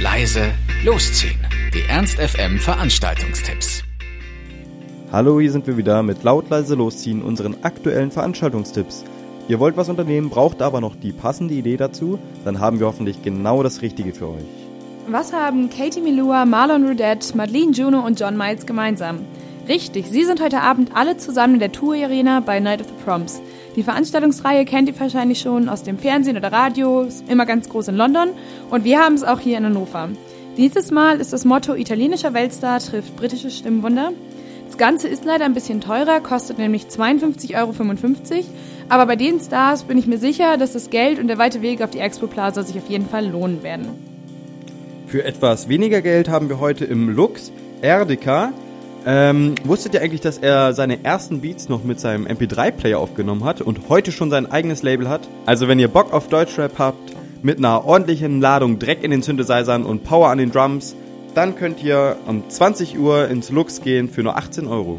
leise, losziehen. Die Ernst FM Veranstaltungstipps. Hallo, hier sind wir wieder mit laut leise losziehen unseren aktuellen Veranstaltungstipps. Ihr wollt was unternehmen, braucht aber noch die passende Idee dazu, dann haben wir hoffentlich genau das Richtige für euch. Was haben Katie Milua, Marlon Rudette, Madeleine Juno und John Miles gemeinsam? Richtig, sie sind heute Abend alle zusammen in der Tour Arena bei Night of the Proms. Die Veranstaltungsreihe kennt ihr wahrscheinlich schon aus dem Fernsehen oder Radio, ist immer ganz groß in London und wir haben es auch hier in Hannover. Dieses Mal ist das Motto italienischer Weltstar trifft britische Stimmwunder. Das Ganze ist leider ein bisschen teurer, kostet nämlich 52,55 Euro, aber bei den Stars bin ich mir sicher, dass das Geld und der weite Weg auf die Expo Plaza sich auf jeden Fall lohnen werden. Für etwas weniger Geld haben wir heute im Lux Erdika ähm, wusstet ihr eigentlich, dass er seine ersten Beats noch mit seinem MP3-Player aufgenommen hat und heute schon sein eigenes Label hat? Also wenn ihr Bock auf Deutschrap habt, mit einer ordentlichen Ladung Dreck in den Synthesizern und Power an den Drums, dann könnt ihr um 20 Uhr ins Lux gehen für nur 18 Euro.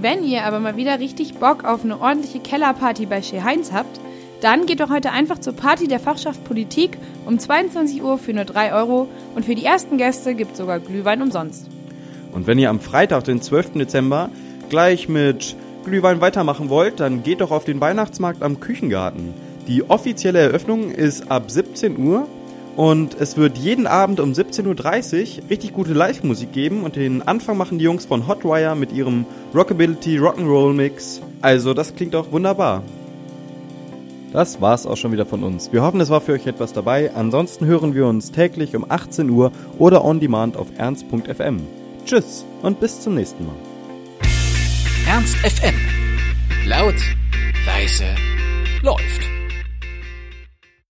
Wenn ihr aber mal wieder richtig Bock auf eine ordentliche Kellerparty bei Shea Heinz habt, dann geht doch heute einfach zur Party der Fachschaft Politik um 22 Uhr für nur 3 Euro und für die ersten Gäste gibt sogar Glühwein umsonst. Und wenn ihr am Freitag, den 12. Dezember, gleich mit Glühwein weitermachen wollt, dann geht doch auf den Weihnachtsmarkt am Küchengarten. Die offizielle Eröffnung ist ab 17 Uhr und es wird jeden Abend um 17.30 Uhr richtig gute Live-Musik geben und den Anfang machen die Jungs von Hotwire mit ihrem Rockability Rock'n'Roll Mix. Also das klingt doch wunderbar. Das war's auch schon wieder von uns. Wir hoffen, es war für euch etwas dabei. Ansonsten hören wir uns täglich um 18 Uhr oder on demand auf ernst.fm. Tschüss und bis zum nächsten Mal. Ernst FM. Laut, leise, läuft.